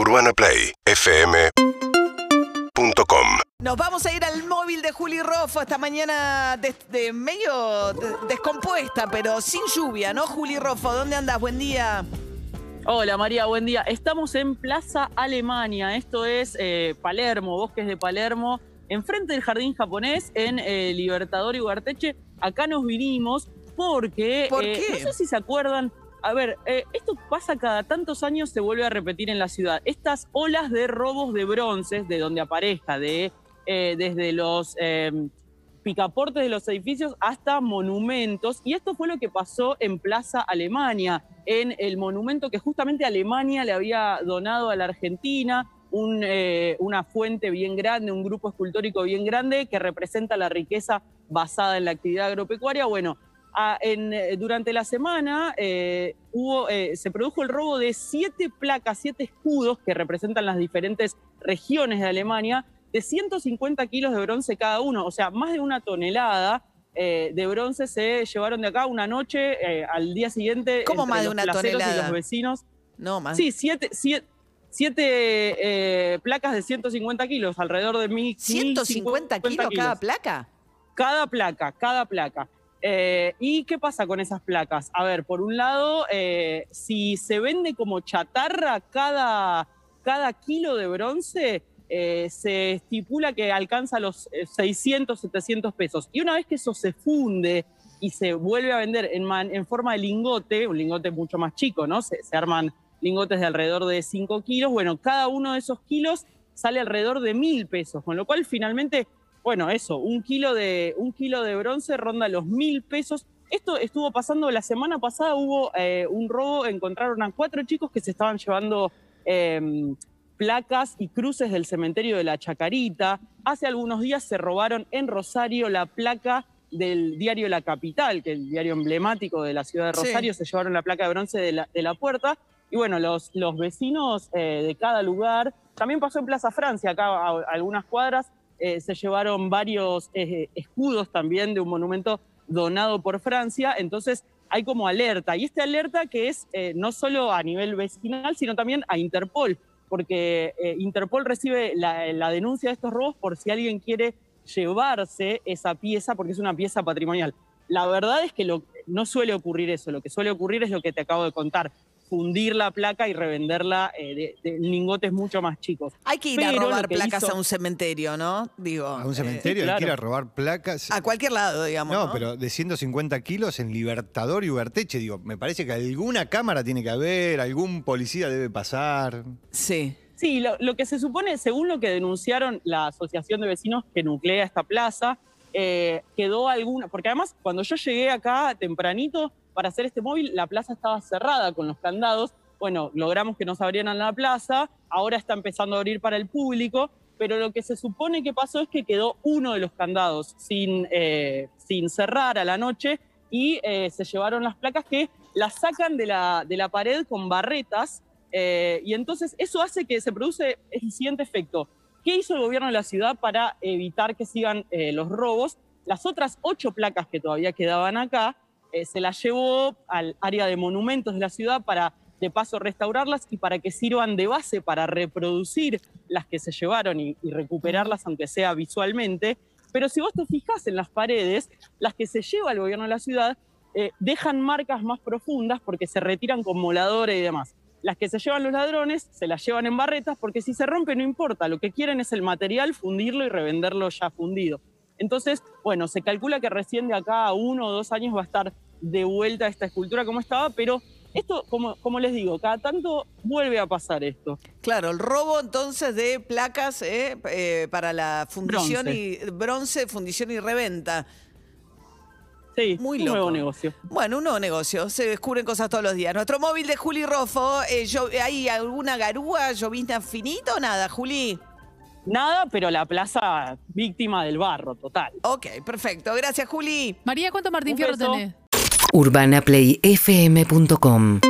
UrbanaPlayFM.com Nos vamos a ir al móvil de Juli Roffo esta mañana de, de medio de- descompuesta, pero sin lluvia, ¿no, Juli Roffo? ¿Dónde andas? Buen día. Hola María, buen día. Estamos en Plaza Alemania, esto es eh, Palermo, Bosques de Palermo, enfrente del Jardín Japonés, en eh, Libertador y Ugarteche. Acá nos vinimos porque, ¿Por eh, qué? no sé si se acuerdan, a ver, eh, esto pasa cada tantos años, se vuelve a repetir en la ciudad. Estas olas de robos de bronces, de donde aparezca, de, eh, desde los... eh, picaportes de los edificios hasta monumentos. Y esto fue lo que pasó en Plaza Alemania, en el monumento que justamente Alemania le había donado a la Argentina, eh, una fuente bien grande, un grupo escultórico bien grande que representa la riqueza basada en la actividad agropecuaria. Bueno, en, eh, durante la semana eh, hubo, eh, se produjo el robo de siete placas, siete escudos que representan las diferentes regiones de Alemania, de 150 kilos de bronce cada uno, o sea, más de una tonelada eh, de bronce se llevaron de acá una noche, al día siguiente. ¿Cómo entre más de una Y tonelada? los vecinos. No, más. Sí, siete, siete, siete, placas de 150 kilos, alrededor de mil, 150 kilos cada placa. cada placa, cada placa. Eh, ¿Y qué pasa con esas placas? A ver, por un lado, eh, si se vende como chatarra cada, cada kilo de bronce, eh, se estipula que alcanza los eh, 600, 700 pesos. Y una vez que eso se funde y se vuelve a vender en, forma de lingote, un lingote mucho más chico, ¿no? Se, se arman lingotes de alrededor de 5 kilos. Bueno, cada uno de esos kilos sale alrededor de mil pesos, con lo cual finalmente bueno, eso, un kilo de, un kilo de bronce ronda los mil pesos. Esto estuvo pasando la semana pasada, hubo eh, un robo, encontraron a cuatro chicos que se estaban llevando eh, placas y cruces del cementerio de la Chacarita. Hace algunos días se robaron en Rosario la placa del diario La Capital, que es el diario emblemático de la ciudad de Sí. Rosario, se llevaron la placa de bronce de la, de la puerta. Y bueno, los, los vecinos eh, de cada lugar, también pasó en Plaza Francia, acá a, a algunas cuadras, eh, se llevaron varios eh, escudos también de un monumento donado por Francia, entonces hay como alerta, y esta alerta que es eh, no solo a nivel vecinal, sino también a Interpol, porque Interpol recibe la, denuncia de estos robos por si alguien quiere llevarse esa pieza, porque es una pieza patrimonial. La verdad es que no suele ocurrir eso, lo que suele ocurrir es lo que te acabo de contar, fundir la placa y revenderla eh, de, de lingotes mucho más chicos. Hay que ir a Pero robar placas hizo- a un cementerio, ¿no? Digo. A un eh, cementerio, sí, hay que ir a robar placas. a cualquier lado, digamos. no, No, pero de 150 kilos en Libertador y Uberteche, digo, me parece que alguna cámara tiene que haber, algún policía debe pasar. Sí. Sí, lo, lo que se supone, según lo que denunciaron la Asociación de Vecinos que nuclea esta plaza, eh, quedó alguna, porque además cuando yo llegué acá tempranito para hacer este móvil, la plaza estaba cerrada con los candados. Bueno, logramos que nos abrieran la plaza, ahora está empezando a abrir para el público, pero lo que se supone que pasó es que quedó uno de los candados sin, eh, sin cerrar a la noche y eh, se llevaron las placas que las sacan de la, de la pared con barretas eh, y entonces eso hace que se produce el siguiente efecto. ¿Qué hizo el gobierno de la ciudad para evitar que sigan los robos? Las otras ocho placas que todavía quedaban acá eh, se las llevó al área de monumentos de la ciudad para de paso restaurarlas y para que sirvan de base para reproducir las que se llevaron y, recuperarlas aunque sea visualmente. Pero si vos te fijás en las paredes, las que se lleva el gobierno de la ciudad eh, dejan marcas más profundas porque se retiran con moladores y demás. Las que se llevan los ladrones se las llevan en barretas porque si se rompe no importa, lo que quieren es el material, fundirlo y revenderlo ya fundido. Entonces, bueno, se calcula que recién de acá a uno o dos años va a estar de vuelta esta escultura como estaba, pero esto, como, como les digo, cada tanto vuelve a pasar esto. Claro, el robo entonces de placas eh, eh, para la fundición Bronce. y bronce, fundición y reventa. Sí, Muy un loco. nuevo negocio. Bueno, un nuevo negocio, se descubren cosas todos los días. Nuestro móvil de Juli Rofo, eh, yo- ¿hay alguna garúa, llovizna finita o nada, Juli? Nada, pero la plaza víctima del barro, total. Ok, perfecto. Gracias, Juli. María, ¿cuánto Martín Un Fierro beso. tenés? UrbanaPlayFM.com